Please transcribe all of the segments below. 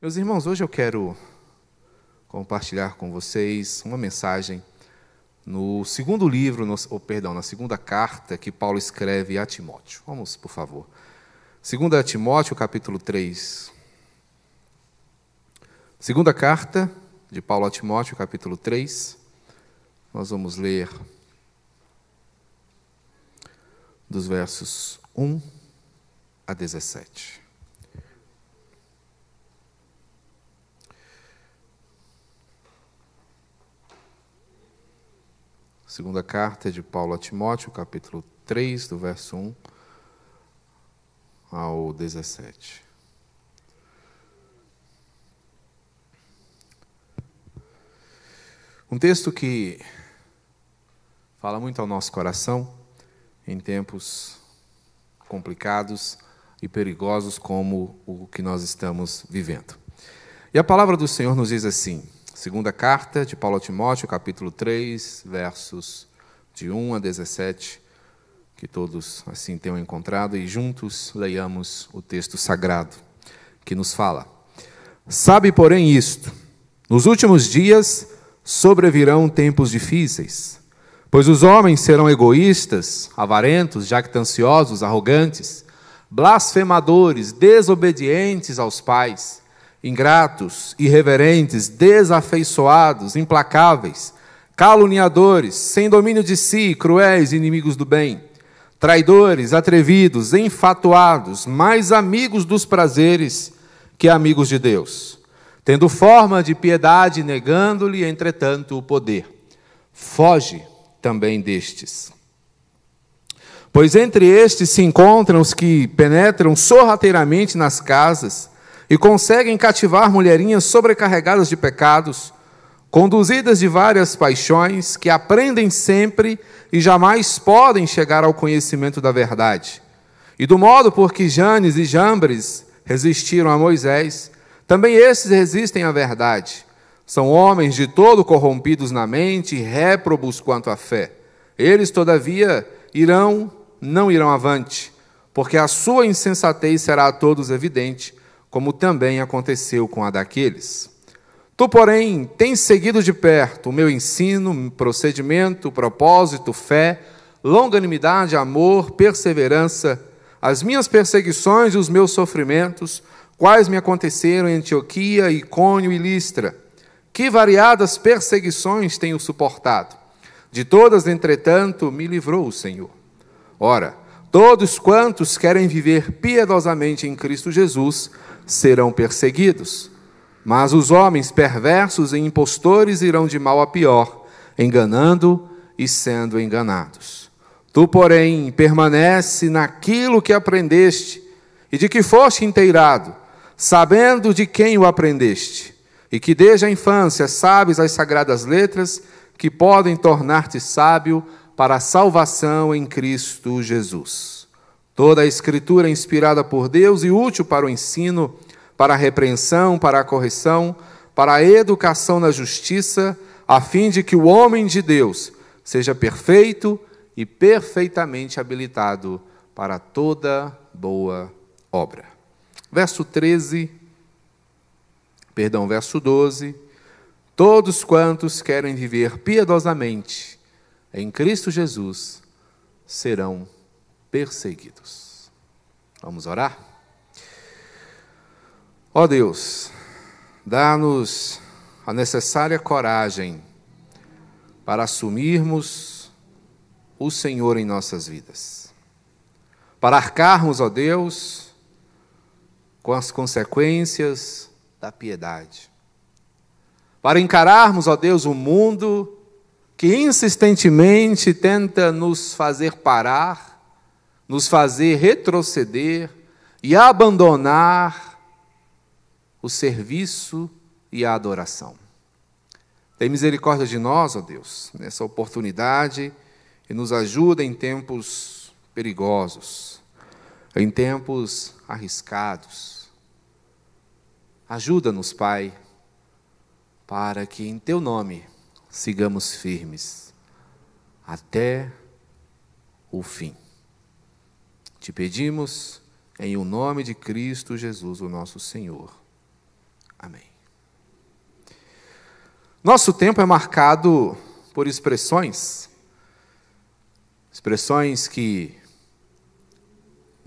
Meus irmãos, hoje eu quero compartilhar com vocês uma mensagem no segundo livro, no, ou perdão, na segunda carta que Paulo escreve a Timóteo. Vamos, por favor. Segunda Timóteo, capítulo 3. Segunda carta de Paulo a Timóteo, capítulo 3. Nós vamos ler dos versos 1 a 17. Segunda carta de Paulo a Timóteo, capítulo 3, do verso 1 ao 17. Um texto que fala muito ao nosso coração em tempos complicados e perigosos como o que nós estamos vivendo. E a palavra do Senhor nos diz assim: Segunda carta de Paulo a Timóteo, capítulo 3, versos de 1 a 17, que todos assim tenham encontrado, e juntos leiamos o texto sagrado que nos fala. Sabe, porém, isto: nos últimos dias sobrevirão tempos difíceis, pois os homens serão egoístas, avarentos, jactanciosos, arrogantes, blasfemadores, desobedientes aos pais ingratos, irreverentes, desafeiçoados, implacáveis, caluniadores, sem domínio de si, cruéis, inimigos do bem, traidores, atrevidos, enfatuados, mais amigos dos prazeres que amigos de Deus, tendo forma de piedade, negando-lhe, entretanto, o poder. Foge também destes. Pois entre estes se encontram os que penetram sorrateiramente nas casas, e conseguem cativar mulherinhas sobrecarregadas de pecados, conduzidas de várias paixões, que aprendem sempre e jamais podem chegar ao conhecimento da verdade. E do modo por que Janes e Jambres resistiram a Moisés, também esses resistem à verdade. São homens de todo corrompidos na mente e réprobos quanto à fé. Eles, todavia, irão, não irão avante, porque a sua insensatez será a todos evidente, como também aconteceu com a daqueles. Tu, porém, tens seguido de perto o meu ensino, procedimento, propósito, fé, longanimidade, amor, perseverança, as minhas perseguições e os meus sofrimentos, quais me aconteceram em Antioquia, Icônio e Listra. Que variadas perseguições tenho suportado. De todas, entretanto, me livrou o Senhor. Ora, todos quantos querem viver piedosamente em Cristo Jesus serão perseguidos. Mas os homens perversos e impostores irão de mal a pior, enganando e sendo enganados. Tu, porém, permanece naquilo que aprendeste e de que foste inteirado, sabendo de quem o aprendeste, e que desde a infância sabes as sagradas letras que podem tornar-te sábio para a salvação em Cristo Jesus. Toda a Escritura é inspirada por Deus e útil para o ensino, para a repreensão, para a correção, para a educação na justiça, a fim de que o homem de Deus seja perfeito e perfeitamente habilitado para toda boa obra. Verso 13, perdão, verso 12. Todos quantos querem viver piedosamente em Cristo Jesus serão perseguidos. Vamos orar? Ó Deus, dá-nos a necessária coragem para assumirmos o Senhor em nossas vidas, para arcarmos, ó Deus, com as consequências da piedade, para encararmos, ó Deus, o mundo que insistentemente tenta nos fazer parar nos fazer retroceder e abandonar o serviço e a adoração. Tem misericórdia de nós, ó Deus, nessa oportunidade e nos ajuda em tempos perigosos, em tempos arriscados. Ajuda-nos, Pai, para que em Teu nome sigamos firmes até o fim. Te pedimos em o nome de Cristo Jesus, o nosso Senhor. Amém. Nosso tempo é marcado por expressões, expressões que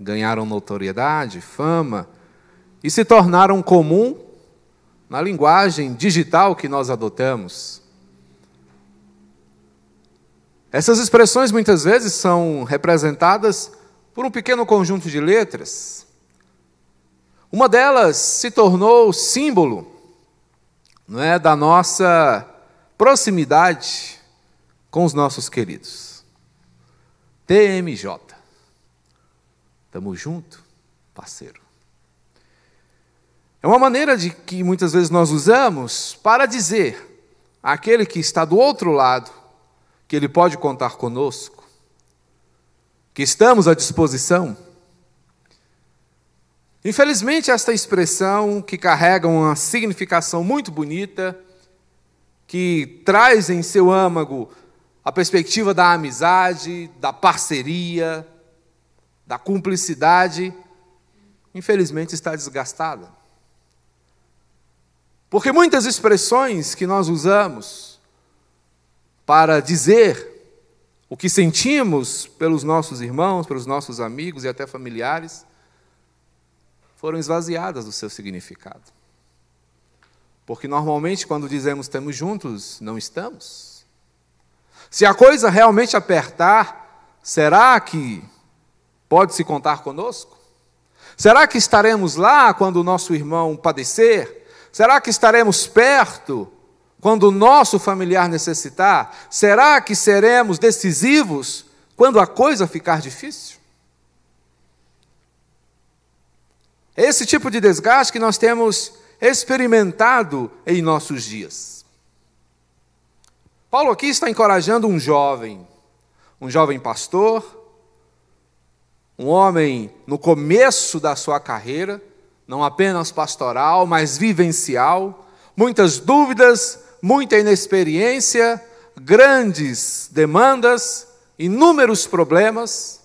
ganharam notoriedade, fama e se tornaram comum na linguagem digital que nós adotamos. Essas expressões muitas vezes são representadas por um pequeno conjunto de letras. Uma delas se tornou símbolo não é, da nossa proximidade com os nossos queridos. TMJ. Tamo junto, parceiro. É uma maneira de que muitas vezes nós usamos para dizer àquele que está do outro lado que ele pode contar conosco, que estamos à disposição. Infelizmente, esta expressão, que carrega uma significação muito bonita, que traz em seu âmago a perspectiva da amizade, da parceria, da cumplicidade, infelizmente está desgastada. Porque muitas expressões que nós usamos para dizer o que sentimos pelos nossos irmãos, pelos nossos amigos e até familiares, foram esvaziadas do seu significado. Porque normalmente, quando dizemos estamos juntos, não estamos. Se a coisa realmente apertar, será que pode se contar conosco? Será que estaremos lá quando o nosso irmão padecer? Será que estaremos perto quando o nosso familiar necessitar? Será que seremos decisivos quando a coisa ficar difícil? Esse tipo de desgaste que nós temos experimentado em nossos dias. Paulo aqui está encorajando um jovem, um jovem pastor, um homem no começo da sua carreira, não apenas pastoral, mas vivencial, muitas dúvidas, muita inexperiência, grandes demandas, inúmeros problemas,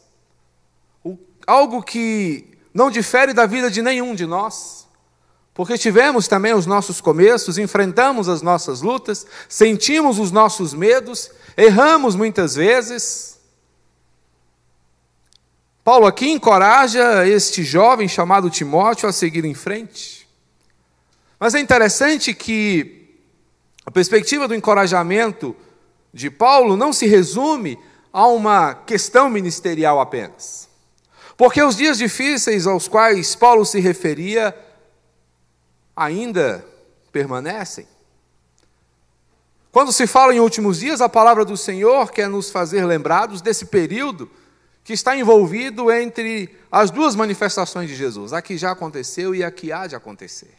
algo que não difere da vida de nenhum de nós, porque tivemos também os nossos começos, enfrentamos as nossas lutas, sentimos os nossos medos, erramos muitas vezes. Paulo aqui encoraja este jovem chamado Timóteo a seguir em frente. Mas é interessante que a perspectiva do encorajamento de Paulo não se resume a uma questão ministerial apenas. Porque os dias difíceis aos quais Paulo se referia ainda permanecem. Quando se fala em últimos dias, a palavra do Senhor quer nos fazer lembrados desse período que está envolvido entre as duas manifestações de Jesus, a que já aconteceu e a que há de acontecer.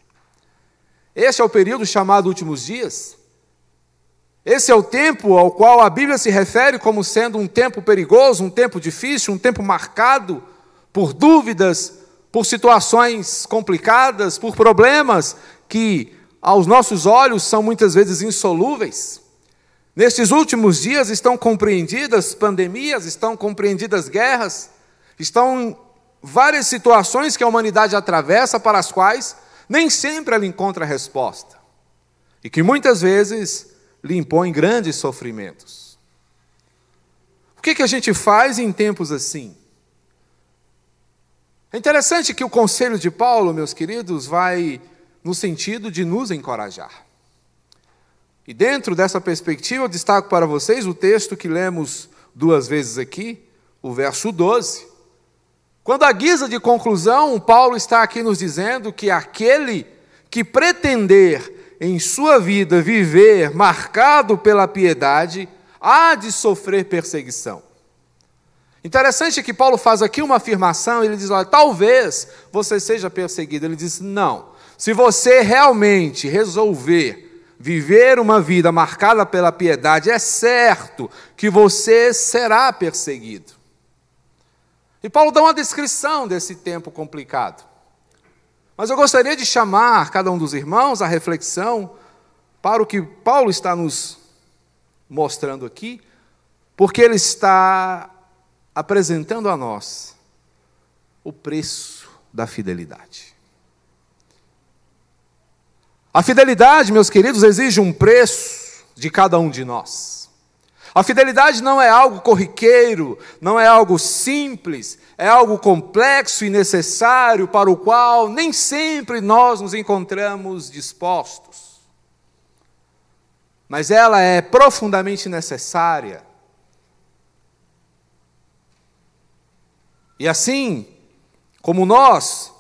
Esse é o período chamado últimos dias, esse é o tempo ao qual a Bíblia se refere como sendo um tempo perigoso, um tempo difícil, um tempo marcado por dúvidas, por situações complicadas, por problemas que aos nossos olhos são muitas vezes insolúveis. Nestes últimos dias estão compreendidas pandemias, estão compreendidas guerras, estão várias situações que a humanidade atravessa para as quais nem sempre ela encontra resposta. E que muitas vezes lhe impõe grandes sofrimentos. O que, que a gente faz em tempos assim? É interessante que o conselho de Paulo, meus queridos, vai no sentido de nos encorajar. E dentro dessa perspectiva, eu destaco para vocês o texto que lemos duas vezes aqui, o verso 12. Quando, a guisa de conclusão, Paulo está aqui nos dizendo que aquele que pretender em sua vida viver marcado pela piedade, há de sofrer perseguição. Interessante que Paulo faz aqui uma afirmação, ele diz: olha, talvez você seja perseguido. Ele diz: não. Se você realmente resolver viver uma vida marcada pela piedade, é certo que você será perseguido. E Paulo dá uma descrição desse tempo complicado. Mas eu gostaria de chamar cada um dos irmãos à reflexão para o que Paulo está nos mostrando aqui, porque ele está apresentando a nós o preço da fidelidade. A fidelidade, meus queridos, exige um preço de cada um de nós. A fidelidade não é algo corriqueiro, não é algo simples, é algo complexo e necessário para o qual nem sempre nós nos encontramos dispostos. Mas ela é profundamente necessária. E assim, como nós,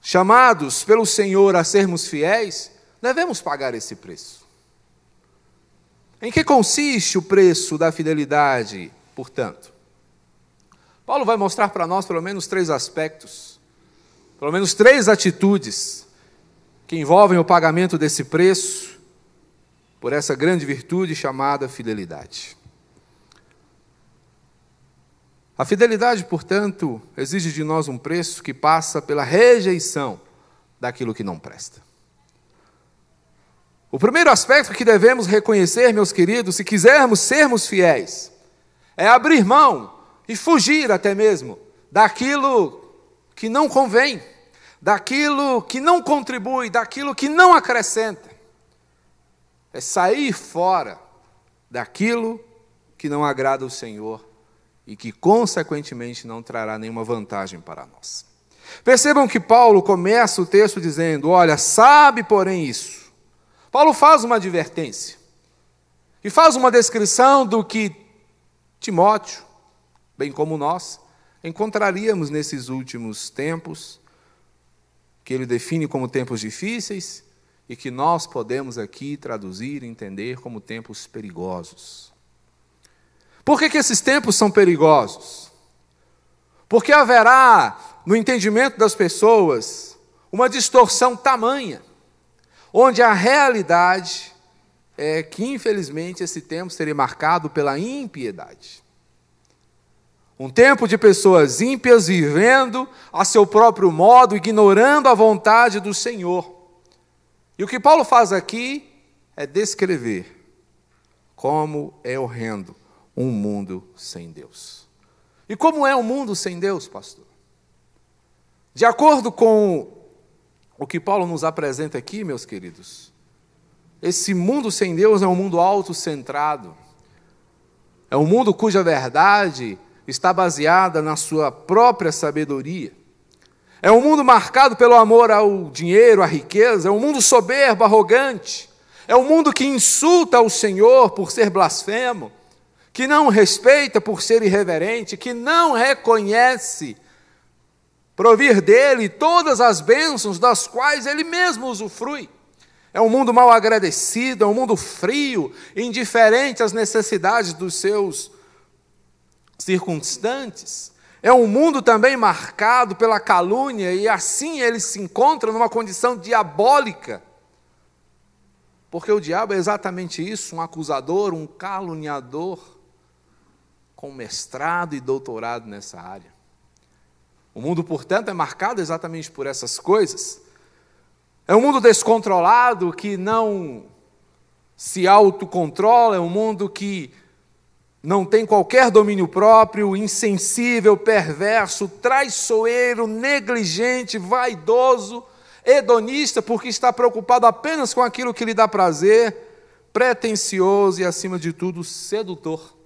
chamados pelo Senhor a sermos fiéis, devemos pagar esse preço. Em que consiste o preço da fidelidade, portanto? Paulo vai mostrar para nós pelo menos três aspectos, pelo menos três atitudes que envolvem o pagamento desse preço por essa grande virtude chamada fidelidade. A fidelidade, portanto, exige de nós um preço que passa pela rejeição daquilo que não presta. O primeiro aspecto que devemos reconhecer, meus queridos, se quisermos sermos fiéis, é abrir mão e fugir até mesmo daquilo que não convém, daquilo que não contribui, daquilo que não acrescenta. É sair fora daquilo que não agrada o Senhor e que, consequentemente, não trará nenhuma vantagem para nós. Percebam que Paulo começa o texto dizendo: Olha, sabe, porém, isso. Paulo faz uma advertência e faz uma descrição do que Timóteo, bem como nós, encontraríamos nesses últimos tempos, que ele define como tempos difíceis e que nós podemos aqui traduzir e entender como tempos perigosos. Por que, que esses tempos são perigosos? Porque haverá, no entendimento das pessoas, uma distorção tamanha, onde a realidade é que, infelizmente, esse tempo seria marcado pela impiedade. Um tempo de pessoas ímpias vivendo a seu próprio modo, ignorando a vontade do Senhor. E o que Paulo faz aqui é descrever como é horrendo um mundo sem Deus. E como é um mundo sem Deus, pastor? De acordo com o que Paulo nos apresenta aqui, meus queridos, esse mundo sem Deus é um mundo autocentrado, é um mundo cuja verdade está baseada na sua própria sabedoria. É um mundo marcado pelo amor ao dinheiro, à riqueza, é um mundo soberbo, arrogante. É um mundo que insulta o Senhor por ser blasfemo que não respeita por ser irreverente, que não reconhece provir dele todas as bênçãos das quais ele mesmo usufrui. É um mundo mal agradecido, é um mundo frio, indiferente às necessidades dos seus circunstantes. É um mundo também marcado pela calúnia, e assim ele se encontra numa condição diabólica. Porque o diabo é exatamente isso: um acusador, um caluniador com mestrado e doutorado nessa área. O mundo, portanto, é marcado exatamente por essas coisas. É um mundo descontrolado que não se autocontrola, é um mundo que não tem qualquer domínio próprio, insensível, perverso, traiçoeiro, negligente, vaidoso, hedonista, porque está preocupado apenas com aquilo que lhe dá prazer, pretensioso e, acima de tudo, sedutor.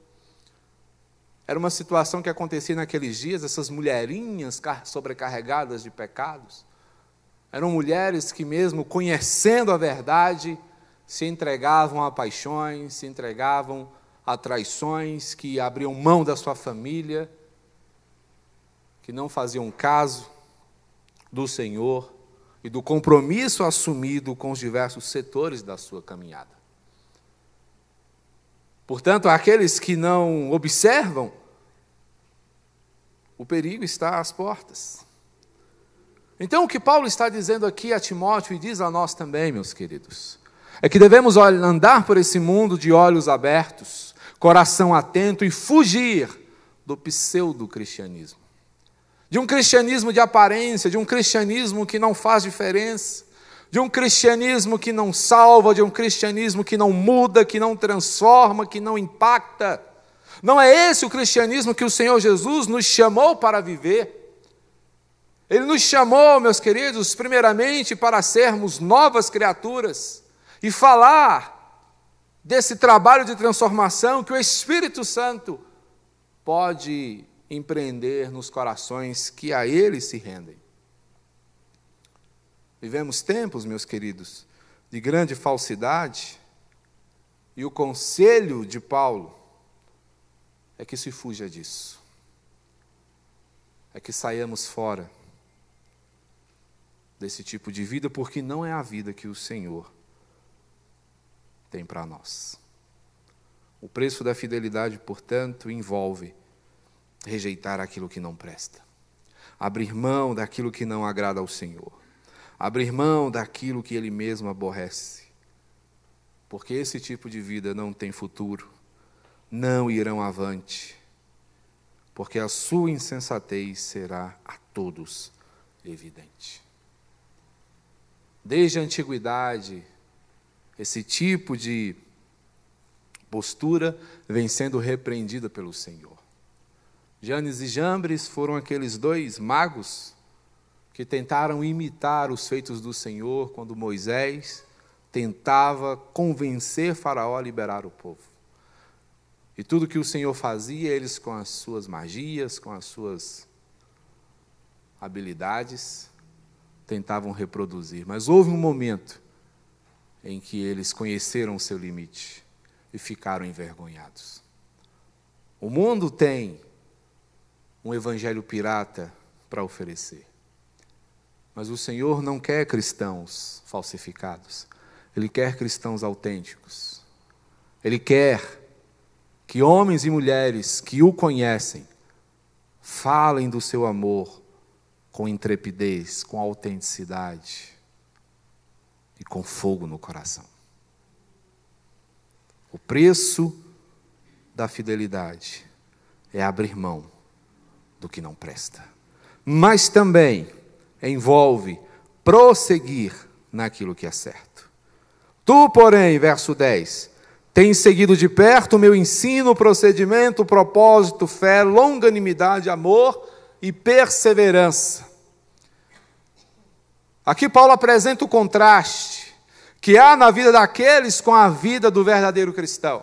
Era uma situação que acontecia naqueles dias, essas mulherinhas sobrecarregadas de pecados. Eram mulheres que, mesmo conhecendo a verdade, se entregavam a paixões, se entregavam a traições, que abriam mão da sua família, que não faziam caso do Senhor e do compromisso assumido com os diversos setores da sua caminhada. Portanto, aqueles que não observam, o perigo está às portas. Então, o que Paulo está dizendo aqui a Timóteo e diz a nós também, meus queridos, é que devemos andar por esse mundo de olhos abertos, coração atento e fugir do pseudo-cristianismo. De um cristianismo de aparência, de um cristianismo que não faz diferença, de um cristianismo que não salva, de um cristianismo que não muda, que não transforma, que não impacta. Não é esse o cristianismo que o Senhor Jesus nos chamou para viver. Ele nos chamou, meus queridos, primeiramente para sermos novas criaturas e falar desse trabalho de transformação que o Espírito Santo pode empreender nos corações que a Ele se rendem. Vivemos tempos, meus queridos, de grande falsidade, e o conselho de Paulo é que se fuja disso, é que saiamos fora desse tipo de vida, porque não é a vida que o Senhor tem para nós. O preço da fidelidade, portanto, envolve rejeitar aquilo que não presta, abrir mão daquilo que não agrada ao Senhor abrir mão daquilo que ele mesmo aborrece. Porque esse tipo de vida não tem futuro, não irão avante, porque a sua insensatez será a todos evidente. Desde a antiguidade, esse tipo de postura vem sendo repreendida pelo Senhor. Janes e Jambres foram aqueles dois magos que tentaram imitar os feitos do Senhor quando Moisés tentava convencer Faraó a liberar o povo. E tudo que o Senhor fazia, eles com as suas magias, com as suas habilidades, tentavam reproduzir. Mas houve um momento em que eles conheceram o seu limite e ficaram envergonhados. O mundo tem um evangelho pirata para oferecer. Mas o Senhor não quer cristãos falsificados. Ele quer cristãos autênticos. Ele quer que homens e mulheres que o conhecem falem do seu amor com intrepidez, com autenticidade e com fogo no coração. O preço da fidelidade é abrir mão do que não presta. Mas também envolve prosseguir naquilo que é certo. Tu, porém, verso 10, tens seguido de perto o meu ensino, procedimento, propósito, fé, longanimidade, amor e perseverança. Aqui Paulo apresenta o contraste que há na vida daqueles com a vida do verdadeiro cristão.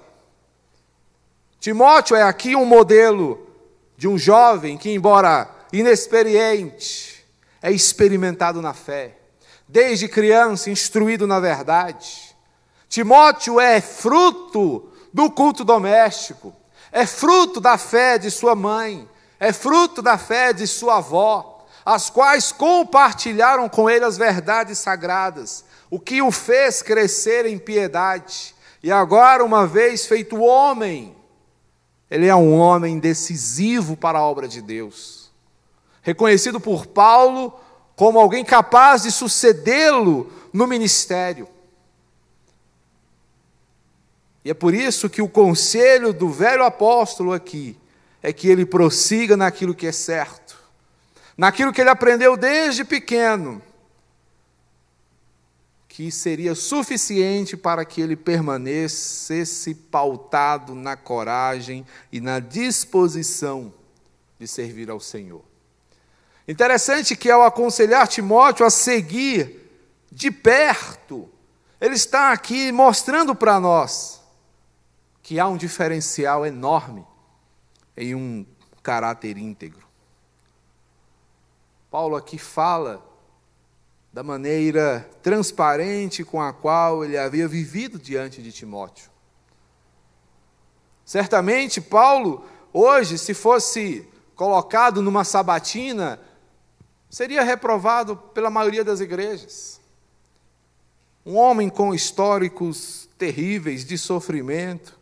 Timóteo é aqui um modelo de um jovem que, embora inexperiente, é experimentado na fé, desde criança, instruído na verdade. Timóteo é fruto do culto doméstico, é fruto da fé de sua mãe, é fruto da fé de sua avó, as quais compartilharam com ele as verdades sagradas, o que o fez crescer em piedade. E agora, uma vez feito homem, ele é um homem decisivo para a obra de Deus reconhecido por Paulo como alguém capaz de sucedê-lo no ministério. E é por isso que o conselho do velho apóstolo aqui é que ele prossiga naquilo que é certo, naquilo que ele aprendeu desde pequeno, que seria suficiente para que ele permanecesse pautado na coragem e na disposição de servir ao Senhor. Interessante que ao aconselhar Timóteo a seguir de perto, ele está aqui mostrando para nós que há um diferencial enorme em um caráter íntegro. Paulo aqui fala da maneira transparente com a qual ele havia vivido diante de Timóteo. Certamente, Paulo, hoje, se fosse colocado numa sabatina, seria reprovado pela maioria das igrejas. Um homem com históricos terríveis de sofrimento,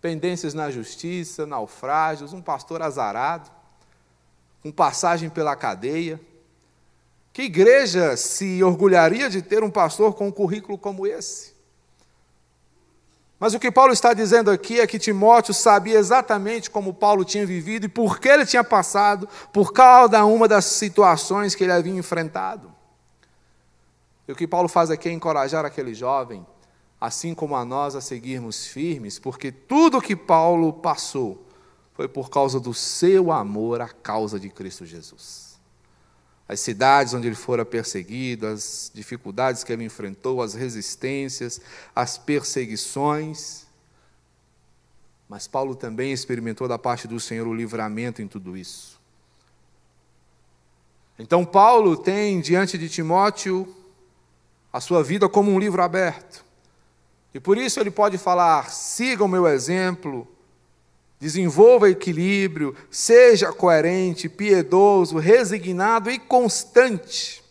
pendências na justiça, naufrágios, um pastor azarado, com passagem pela cadeia. Que igreja se orgulharia de ter um pastor com um currículo como esse? Mas o que Paulo está dizendo aqui é que Timóteo sabia exatamente como Paulo tinha vivido e por que ele tinha passado por cada uma das situações que ele havia enfrentado. E o que Paulo faz aqui é encorajar aquele jovem, assim como a nós, a seguirmos firmes, porque tudo que Paulo passou foi por causa do seu amor à causa de Cristo Jesus. As cidades onde ele fora perseguido, as dificuldades que ele enfrentou, as resistências, as perseguições. Mas Paulo também experimentou da parte do Senhor o livramento em tudo isso. Então, Paulo tem diante de Timóteo a sua vida como um livro aberto. E por isso ele pode falar: siga o meu exemplo, desenvolva equilíbrio, seja coerente, piedoso, resignado e constante.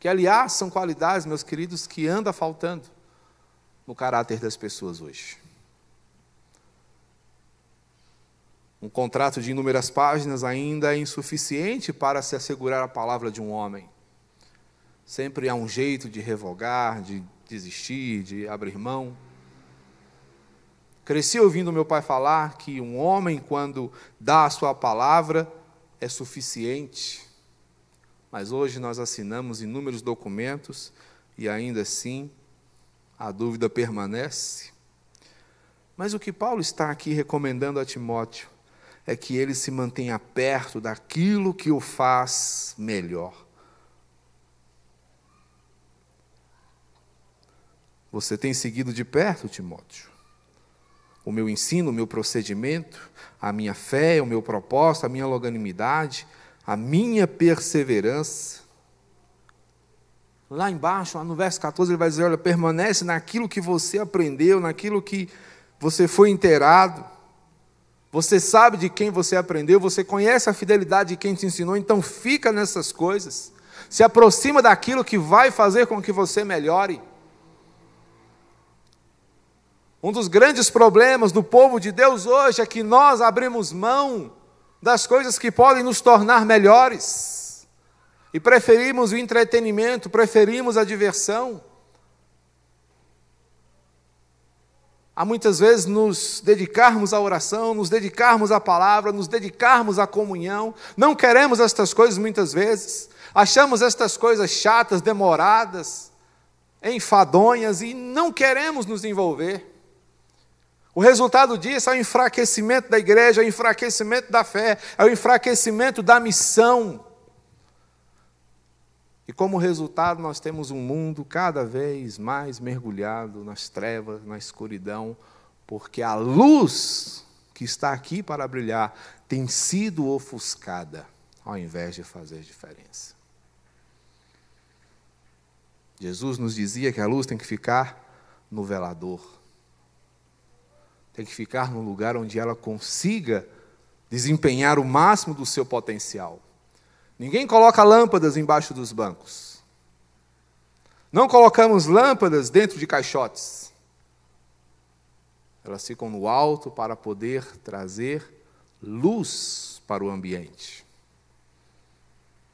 Que, aliás, são qualidades, meus queridos, que anda faltando no caráter das pessoas hoje. Um contrato de inúmeras páginas ainda é insuficiente para se assegurar a palavra de um homem. Sempre há um jeito de revogar, de desistir, de abrir mão. Cresci ouvindo meu pai falar que um homem, quando dá a sua palavra, é suficiente. Mas hoje nós assinamos inúmeros documentos e ainda assim a dúvida permanece. Mas o que Paulo está aqui recomendando a Timóteo é que ele se mantenha perto daquilo que o faz melhor. Você tem seguido de perto, Timóteo? O meu ensino, o meu procedimento, a minha fé, o meu propósito, a minha longanimidade, a minha perseverança. Lá embaixo, lá no verso 14, ele vai dizer: olha, permanece naquilo que você aprendeu, naquilo que você foi inteirado. Você sabe de quem você aprendeu, você conhece a fidelidade de quem te ensinou, então fica nessas coisas. Se aproxima daquilo que vai fazer com que você melhore. Um dos grandes problemas do povo de Deus hoje é que nós abrimos mão das coisas que podem nos tornar melhores e preferimos o entretenimento, preferimos a diversão. Há muitas vezes nos dedicarmos à oração, nos dedicarmos à palavra, nos dedicarmos à comunhão. Não queremos estas coisas muitas vezes. Achamos estas coisas chatas, demoradas, enfadonhas e não queremos nos envolver. O resultado disso é o enfraquecimento da igreja, é o enfraquecimento da fé, é o enfraquecimento da missão. E como resultado, nós temos um mundo cada vez mais mergulhado nas trevas, na escuridão, porque a luz que está aqui para brilhar tem sido ofuscada, ao invés de fazer diferença. Jesus nos dizia que a luz tem que ficar no velador tem que ficar num lugar onde ela consiga desempenhar o máximo do seu potencial. Ninguém coloca lâmpadas embaixo dos bancos. Não colocamos lâmpadas dentro de caixotes. Elas ficam no alto para poder trazer luz para o ambiente.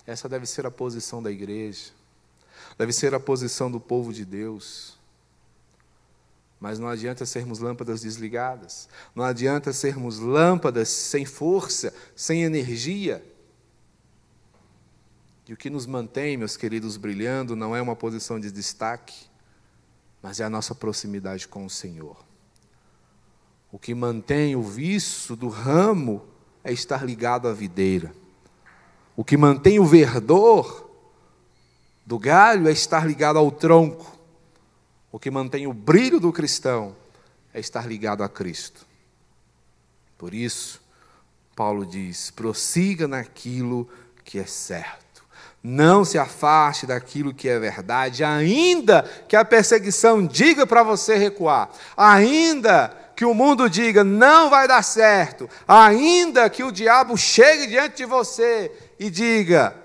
Essa deve ser a posição da igreja, deve ser a posição do povo de Deus. Mas não adianta sermos lâmpadas desligadas, não adianta sermos lâmpadas sem força, sem energia. E o que nos mantém, meus queridos, brilhando não é uma posição de destaque, mas é a nossa proximidade com o Senhor. O que mantém o viço do ramo é estar ligado à videira. O que mantém o verdor do galho é estar ligado ao tronco. O que mantém o brilho do cristão é estar ligado a Cristo. Por isso, Paulo diz: prossiga naquilo que é certo. Não se afaste daquilo que é verdade, ainda que a perseguição diga para você recuar, ainda que o mundo diga não vai dar certo, ainda que o diabo chegue diante de você e diga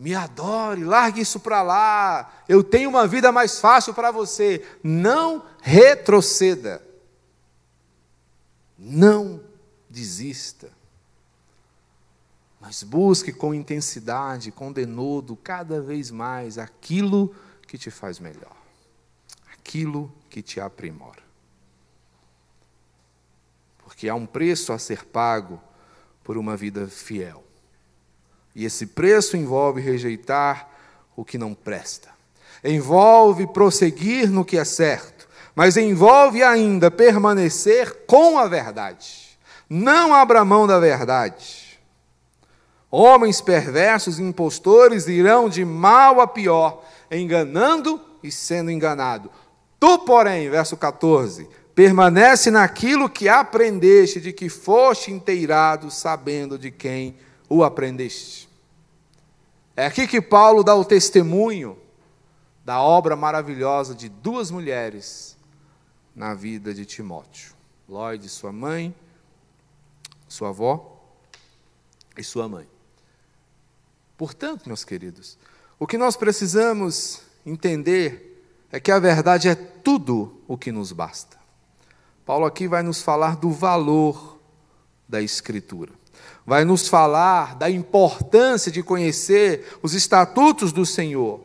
me adore, largue isso para lá, eu tenho uma vida mais fácil para você. Não retroceda. Não desista. Mas busque com intensidade, com denodo, cada vez mais aquilo que te faz melhor, aquilo que te aprimora. Porque há um preço a ser pago por uma vida fiel. E esse preço envolve rejeitar o que não presta, envolve prosseguir no que é certo, mas envolve ainda permanecer com a verdade. Não abra mão da verdade. Homens perversos e impostores irão de mal a pior, enganando e sendo enganado. Tu, porém, verso 14, permanece naquilo que aprendeste, de que foste inteirado, sabendo de quem o aprendeste. É aqui que Paulo dá o testemunho da obra maravilhosa de duas mulheres na vida de Timóteo: Lloyd, sua mãe, sua avó e sua mãe. Portanto, meus queridos, o que nós precisamos entender é que a verdade é tudo o que nos basta. Paulo aqui vai nos falar do valor da Escritura, vai nos falar da importância de conhecer os estatutos do Senhor,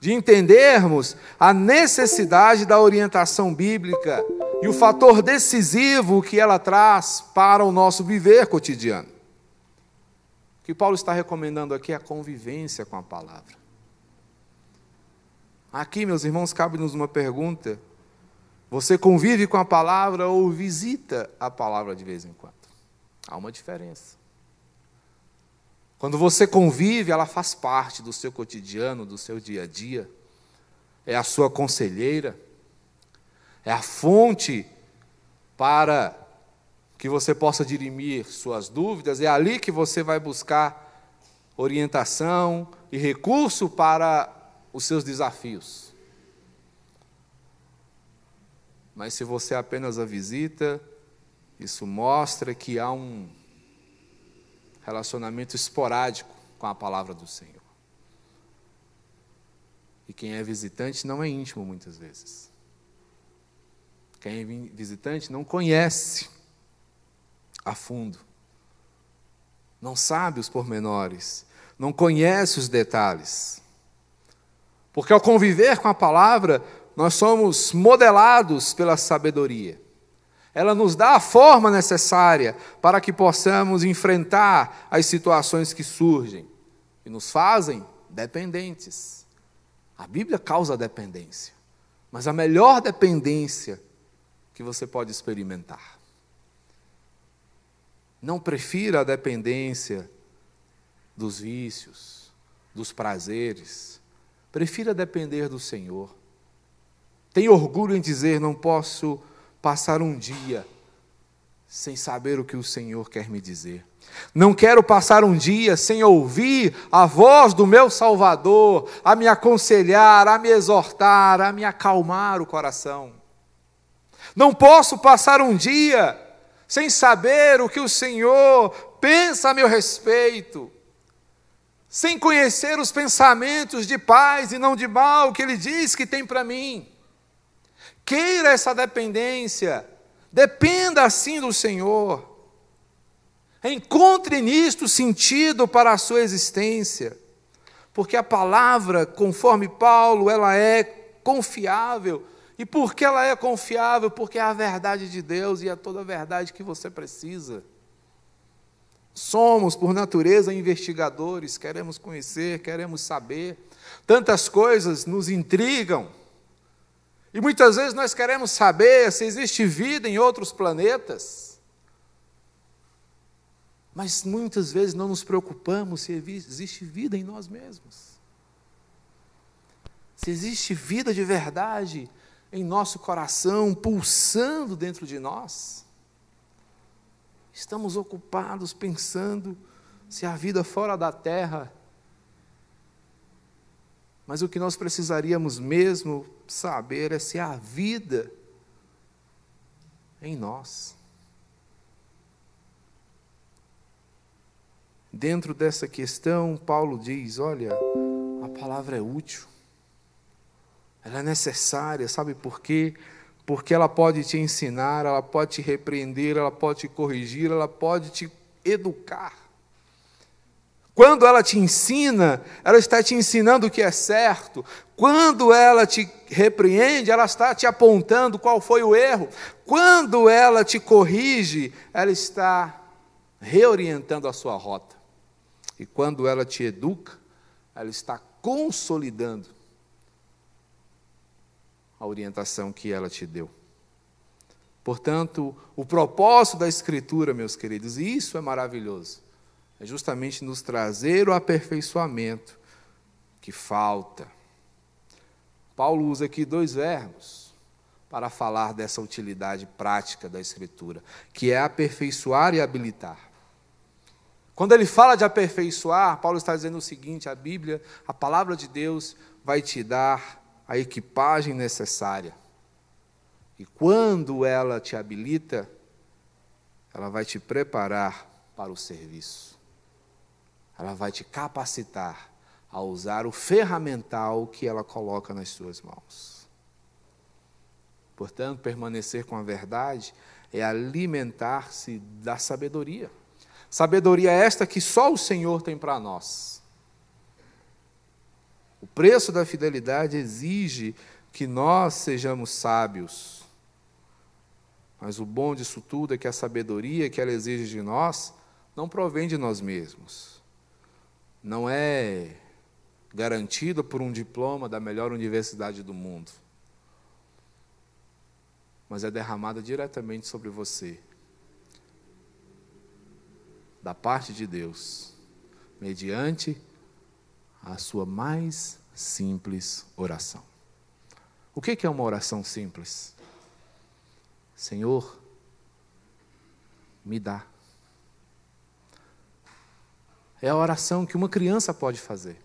de entendermos a necessidade da orientação bíblica e o fator decisivo que ela traz para o nosso viver cotidiano. O que Paulo está recomendando aqui é a convivência com a palavra. Aqui, meus irmãos, cabe-nos uma pergunta: você convive com a palavra ou visita a palavra de vez em quando? Há uma diferença. Quando você convive, ela faz parte do seu cotidiano, do seu dia a dia. É a sua conselheira. É a fonte para que você possa dirimir suas dúvidas. É ali que você vai buscar orientação e recurso para os seus desafios. Mas se você apenas a visita, isso mostra que há um relacionamento esporádico com a palavra do Senhor. E quem é visitante não é íntimo muitas vezes. Quem é visitante não conhece a fundo, não sabe os pormenores, não conhece os detalhes. Porque ao conviver com a palavra, nós somos modelados pela sabedoria. Ela nos dá a forma necessária para que possamos enfrentar as situações que surgem e nos fazem dependentes. A Bíblia causa dependência, mas a melhor dependência que você pode experimentar. Não prefira a dependência dos vícios, dos prazeres. Prefira depender do Senhor. Tenha orgulho em dizer: não posso passar um dia sem saber o que o Senhor quer me dizer. Não quero passar um dia sem ouvir a voz do meu Salvador, a me aconselhar, a me exortar, a me acalmar o coração. Não posso passar um dia sem saber o que o Senhor pensa a meu respeito, sem conhecer os pensamentos de paz e não de mal que Ele diz que tem para mim. Queira essa dependência, dependa assim do Senhor. Encontre nisto sentido para a sua existência, porque a palavra, conforme Paulo, ela é confiável. E por que ela é confiável? Porque é a verdade de Deus e é toda a verdade que você precisa. Somos, por natureza, investigadores, queremos conhecer, queremos saber. Tantas coisas nos intrigam. E muitas vezes nós queremos saber se existe vida em outros planetas. Mas muitas vezes não nos preocupamos se existe vida em nós mesmos. Se existe vida de verdade em nosso coração, pulsando dentro de nós. Estamos ocupados pensando se há vida fora da terra mas o que nós precisaríamos mesmo saber é se há vida em nós. Dentro dessa questão, Paulo diz: olha, a palavra é útil, ela é necessária, sabe por quê? Porque ela pode te ensinar, ela pode te repreender, ela pode te corrigir, ela pode te educar. Quando ela te ensina, ela está te ensinando o que é certo. Quando ela te repreende, ela está te apontando qual foi o erro. Quando ela te corrige, ela está reorientando a sua rota. E quando ela te educa, ela está consolidando a orientação que ela te deu. Portanto, o propósito da Escritura, meus queridos, e isso é maravilhoso, é justamente nos trazer o aperfeiçoamento que falta. Paulo usa aqui dois verbos para falar dessa utilidade prática da Escritura, que é aperfeiçoar e habilitar. Quando ele fala de aperfeiçoar, Paulo está dizendo o seguinte: a Bíblia, a palavra de Deus, vai te dar a equipagem necessária e quando ela te habilita, ela vai te preparar para o serviço. Ela vai te capacitar a usar o ferramental que ela coloca nas suas mãos. Portanto, permanecer com a verdade é alimentar-se da sabedoria. Sabedoria esta que só o Senhor tem para nós. O preço da fidelidade exige que nós sejamos sábios mas o bom disso tudo é que a sabedoria que ela exige de nós não provém de nós mesmos. Não é garantida por um diploma da melhor universidade do mundo. Mas é derramada diretamente sobre você. Da parte de Deus, mediante a sua mais simples oração. O que é uma oração simples? Senhor, me dá. É a oração que uma criança pode fazer.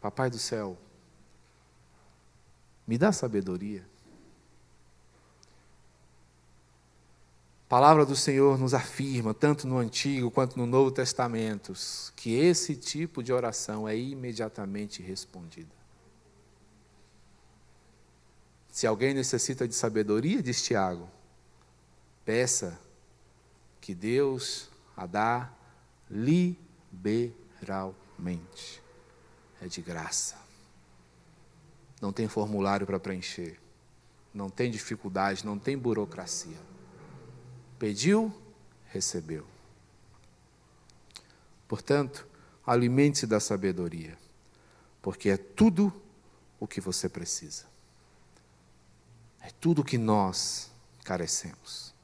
Papai do céu, me dá sabedoria. A palavra do Senhor nos afirma, tanto no Antigo quanto no Novo Testamento, que esse tipo de oração é imediatamente respondida. Se alguém necessita de sabedoria, diz Tiago, peça que Deus a dá liberalmente. É de graça. Não tem formulário para preencher. Não tem dificuldade, não tem burocracia. Pediu, recebeu. Portanto, alimente-se da sabedoria, porque é tudo o que você precisa. É tudo o que nós carecemos.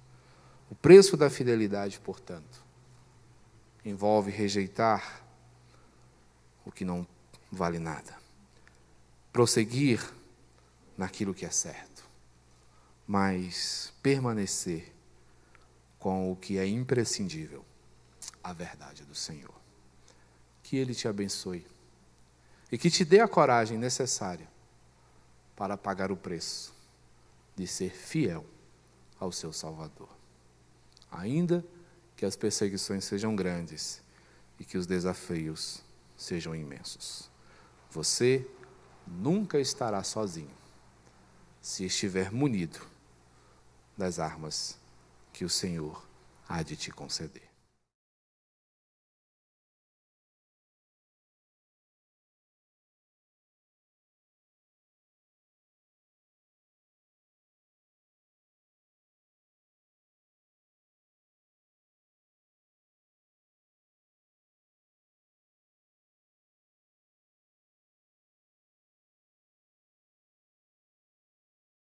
O preço da fidelidade, portanto, envolve rejeitar o que não vale nada, prosseguir naquilo que é certo, mas permanecer com o que é imprescindível, a verdade do Senhor. Que Ele te abençoe e que te dê a coragem necessária para pagar o preço de ser fiel ao seu Salvador. Ainda que as perseguições sejam grandes e que os desafios sejam imensos. Você nunca estará sozinho se estiver munido das armas que o Senhor há de te conceder.